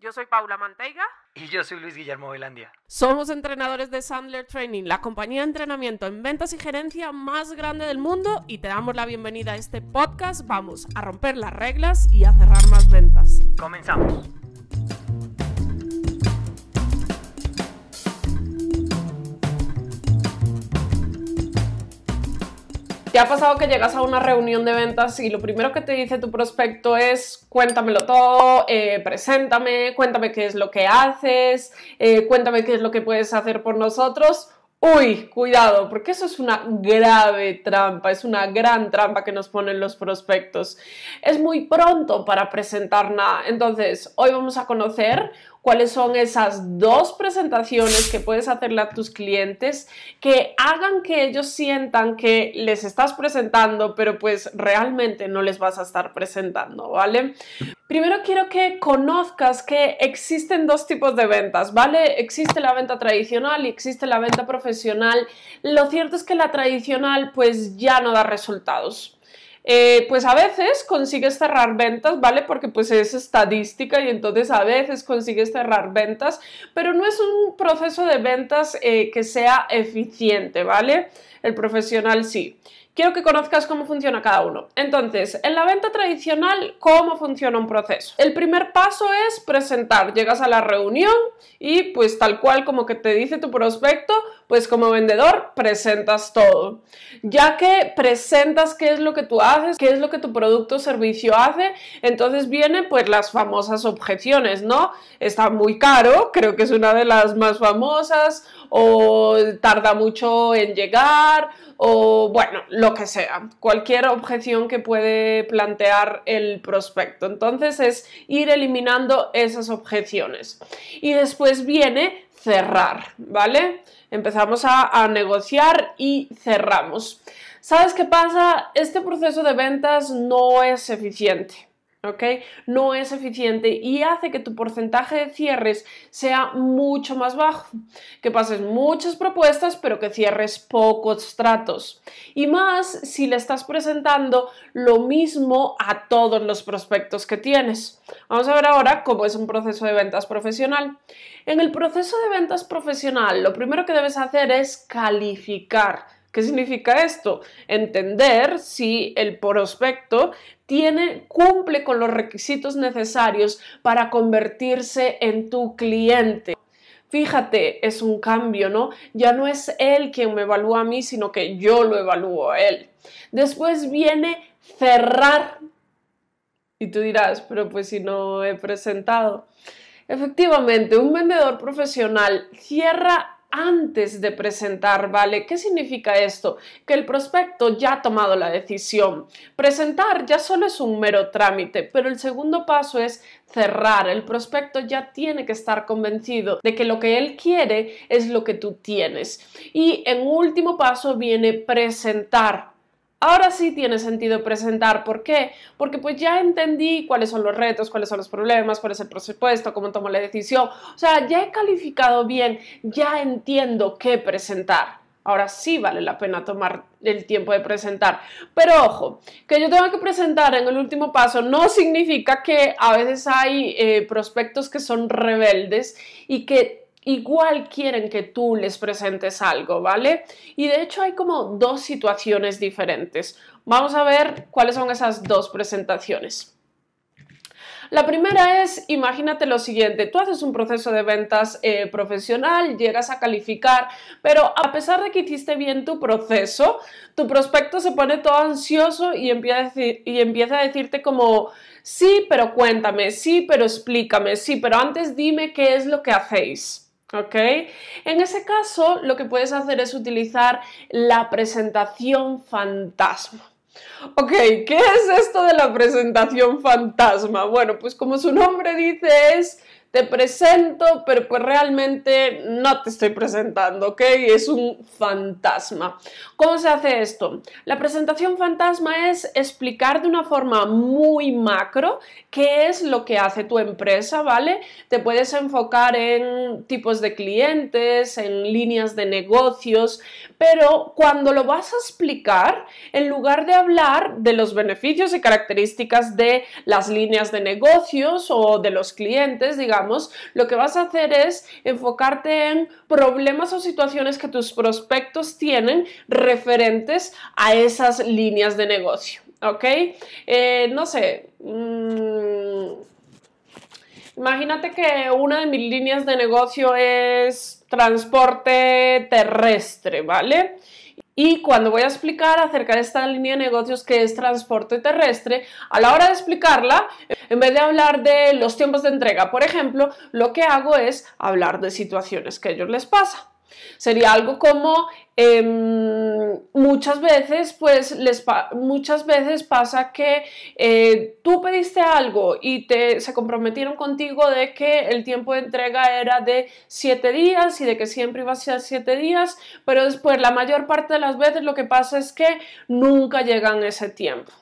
Yo soy Paula Manteiga. Y yo soy Luis Guillermo Velandia. Somos entrenadores de Sandler Training, la compañía de entrenamiento en ventas y gerencia más grande del mundo y te damos la bienvenida a este podcast. Vamos a romper las reglas y a cerrar más ventas. Comenzamos. ¿Te ha pasado que llegas a una reunión de ventas y lo primero que te dice tu prospecto es cuéntamelo todo, eh, preséntame, cuéntame qué es lo que haces, eh, cuéntame qué es lo que puedes hacer por nosotros? Uy, cuidado, porque eso es una grave trampa, es una gran trampa que nos ponen los prospectos. Es muy pronto para presentar nada. Entonces, hoy vamos a conocer cuáles son esas dos presentaciones que puedes hacerle a tus clientes que hagan que ellos sientan que les estás presentando, pero pues realmente no les vas a estar presentando, ¿vale? Primero quiero que conozcas que existen dos tipos de ventas, ¿vale? Existe la venta tradicional y existe la venta profesional. Lo cierto es que la tradicional pues ya no da resultados. Eh, pues a veces consigues cerrar ventas, ¿vale? Porque pues es estadística y entonces a veces consigues cerrar ventas, pero no es un proceso de ventas eh, que sea eficiente, ¿vale? El profesional sí quiero que conozcas cómo funciona cada uno. Entonces, en la venta tradicional, ¿cómo funciona un proceso? El primer paso es presentar. Llegas a la reunión y pues tal cual como que te dice tu prospecto, pues como vendedor presentas todo. Ya que presentas qué es lo que tú haces, qué es lo que tu producto o servicio hace, entonces vienen pues las famosas objeciones, ¿no? Está muy caro, creo que es una de las más famosas, o tarda mucho en llegar, o bueno, lo que sea, cualquier objeción que puede plantear el prospecto. Entonces es ir eliminando esas objeciones. Y después viene cerrar, ¿vale? Empezamos a, negociar y cerramos. ¿Sabes qué pasa? Este proceso de ventas no es eficiente. ¿Ok? No es eficiente y hace que tu porcentaje de cierres sea mucho más bajo, que pases muchas propuestas pero que cierres pocos tratos. Y más si le estás presentando lo mismo a todos los prospectos que tienes. Vamos a ver ahora cómo es un proceso de ventas profesional. En el proceso de ventas profesional, lo primero que debes hacer es calificar ¿Qué significa esto? Entender si el prospecto tiene, cumple con los requisitos necesarios para convertirse en tu cliente. Fíjate, es un cambio, ¿no? Ya no es él quien me evalúa a mí, sino que yo lo evalúo a él. Después viene cerrar. Y tú dirás, pero pues si no he presentado. Efectivamente, un vendedor profesional cierra antes de presentar, ¿vale? ¿Qué significa esto? Que el prospecto ya ha tomado la decisión. Presentar ya solo es un mero trámite, pero el segundo paso es cerrar. El prospecto ya tiene que estar convencido de que lo que él quiere es lo que tú tienes. Y en último paso viene presentar. Ahora sí tiene sentido presentar. ¿Por qué? Porque pues ya entendí cuáles son los retos, cuáles son los problemas, cuál es el presupuesto, cómo tomo la decisión. O sea, ya he calificado bien, ya entiendo qué presentar. Ahora sí vale la pena tomar el tiempo de presentar. Pero ojo, que yo tenga que presentar en el último paso no significa que a veces hay eh, prospectos que son rebeldes y que igual quieren que tú les presentes algo, ¿vale? Y de hecho hay como dos situaciones diferentes. Vamos a ver cuáles son esas dos presentaciones. La primera es, imagínate lo siguiente, tú haces un proceso de ventas eh, profesional, llegas a calificar, pero a pesar de que hiciste bien tu proceso, tu prospecto se pone todo ansioso y empieza a, y empieza a decirte como, sí, pero cuéntame, sí, pero explícame, sí, pero antes dime qué es lo que hacéis. ¿Ok? En ese caso, lo que puedes hacer es utilizar la presentación fantasma. Ok, ¿qué es esto de la presentación fantasma? Bueno, pues como su nombre dice es te presento, pero pues realmente no te estoy presentando, ¿ok? Es un fantasma. ¿Cómo se hace esto? La presentación fantasma es explicar de una forma muy macro qué es lo que hace tu empresa, ¿vale? Te puedes enfocar en tipos de clientes, en líneas de negocios, pero cuando lo vas a explicar, en lugar de hablar de los beneficios y características de las líneas de negocios o de los clientes, digamos, lo que vas a hacer es enfocarte en problemas o situaciones que tus prospectos tienen referentes a esas líneas de negocio. ¿Ok? Eh, no sé. Mm, imagínate que una de mis líneas de negocio es transporte terrestre, ¿vale? Y cuando voy a explicar acerca de esta línea de negocios que es transporte terrestre, a la hora de explicarla, en vez de hablar de los tiempos de entrega, por ejemplo, lo que hago es hablar de situaciones que a ellos les pasa. Sería algo como em, muchas veces, pues les muchas veces pasa que eh, tú pediste algo y te, se comprometieron contigo de que el tiempo de entrega era de siete días y de que siempre iba a ser siete días, pero después la mayor parte de las veces lo que pasa es que nunca llegan ese tiempo.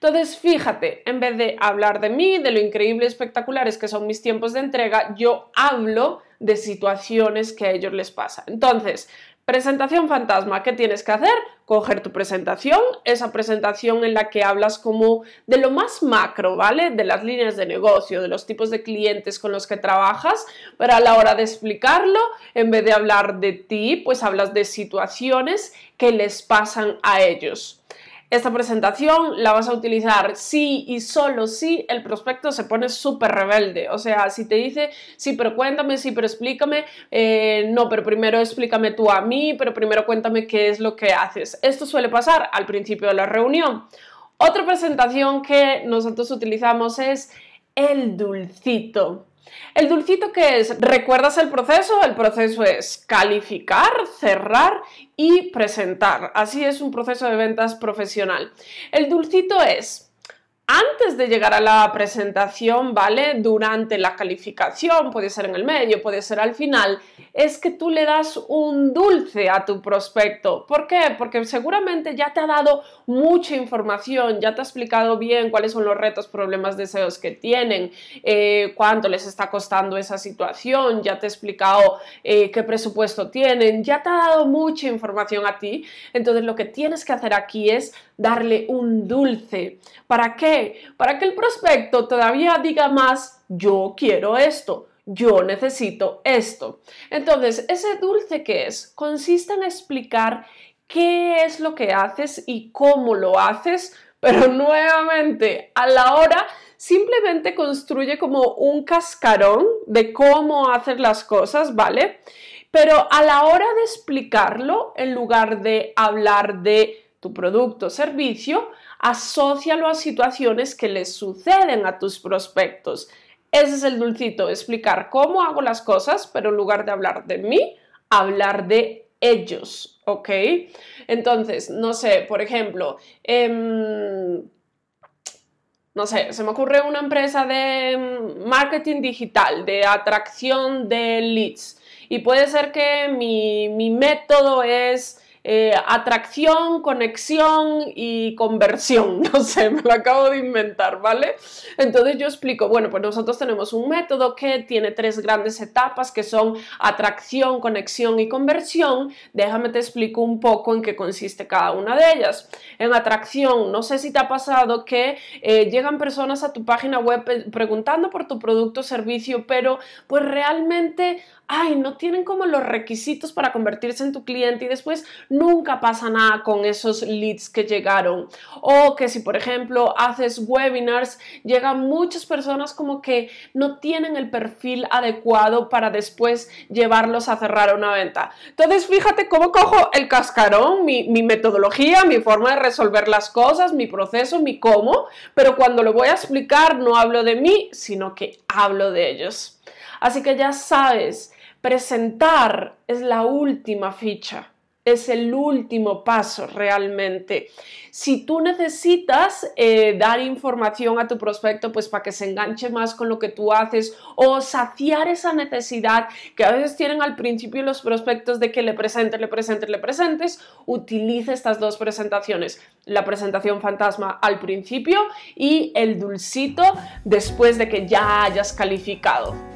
Entonces, fíjate, en vez de hablar de mí, de lo increíble y espectaculares que son mis tiempos de entrega, yo hablo de situaciones que a ellos les pasa. Entonces, presentación fantasma, ¿qué tienes que hacer? Coger tu presentación, esa presentación en la que hablas como de lo más macro, ¿vale? De las líneas de negocio, de los tipos de clientes con los que trabajas, pero a la hora de explicarlo, en vez de hablar de ti, pues hablas de situaciones que les pasan a ellos. Esta presentación la vas a utilizar si y solo si el prospecto se pone súper rebelde. O sea, si te dice, sí, pero cuéntame, sí, pero explícame, eh, no, pero primero explícame tú a mí, pero primero cuéntame qué es lo que haces. Esto suele pasar al principio de la reunión. Otra presentación que nosotros utilizamos es el dulcito. El dulcito que es, ¿recuerdas el proceso? El proceso es calificar, cerrar y presentar. Así es un proceso de ventas profesional. El dulcito es, antes de llegar a la presentación, ¿vale? Durante la calificación, puede ser en el medio, puede ser al final, es que tú le das un dulce a tu prospecto. ¿Por qué? Porque seguramente ya te ha dado mucha información, ya te ha explicado bien cuáles son los retos, problemas, deseos que tienen, eh, cuánto les está costando esa situación, ya te ha explicado eh, qué presupuesto tienen, ya te ha dado mucha información a ti. Entonces lo que tienes que hacer aquí es darle un dulce. ¿Para qué? Para que el prospecto todavía diga más, yo quiero esto, yo necesito esto. Entonces, ese dulce que es, consiste en explicar qué es lo que haces y cómo lo haces, pero nuevamente, a la hora simplemente construye como un cascarón de cómo hacer las cosas, ¿vale? Pero a la hora de explicarlo, en lugar de hablar de tu producto o servicio, asócialo a situaciones que les suceden a tus prospectos. Ese es el dulcito, explicar cómo hago las cosas, pero en lugar de hablar de mí, hablar de ellos, ¿ok? Entonces, no sé, por ejemplo, em, no sé, se me ocurre una empresa de marketing digital, de atracción de leads, y puede ser que mi, mi método es eh, atracción, conexión y conversión. No sé, me lo acabo de inventar, ¿vale? Entonces yo explico, bueno, pues nosotros tenemos un método que tiene tres grandes etapas que son atracción, conexión y conversión. Déjame te explico un poco en qué consiste cada una de ellas. En atracción, no sé si te ha pasado que eh, llegan personas a tu página web preguntando por tu producto o servicio, pero pues realmente ay, no tienen como los requisitos para convertirse en tu cliente y después nunca pasa nada con esos leads que llegaron. O que si, por ejemplo, haces webinars, llegan muchas personas como que no tienen el perfil adecuado para después llevarlos a cerrar una venta. Entonces, fíjate cómo cojo el cascarón, mi, metodología, mi forma de resolver las cosas, mi proceso, mi cómo, pero cuando lo voy a explicar no hablo de mí, sino que hablo de ellos. Así que ya sabes, presentar es la última ficha, es el último paso realmente. Si tú necesitas eh, dar información a tu prospecto, pues para que se enganche más con lo que tú haces o saciar esa necesidad que a veces tienen al principio los prospectos de que le presentes, le presentes, le presentes, utilice estas dos presentaciones. La presentación fantasma al principio y el dulcito después de que ya hayas calificado.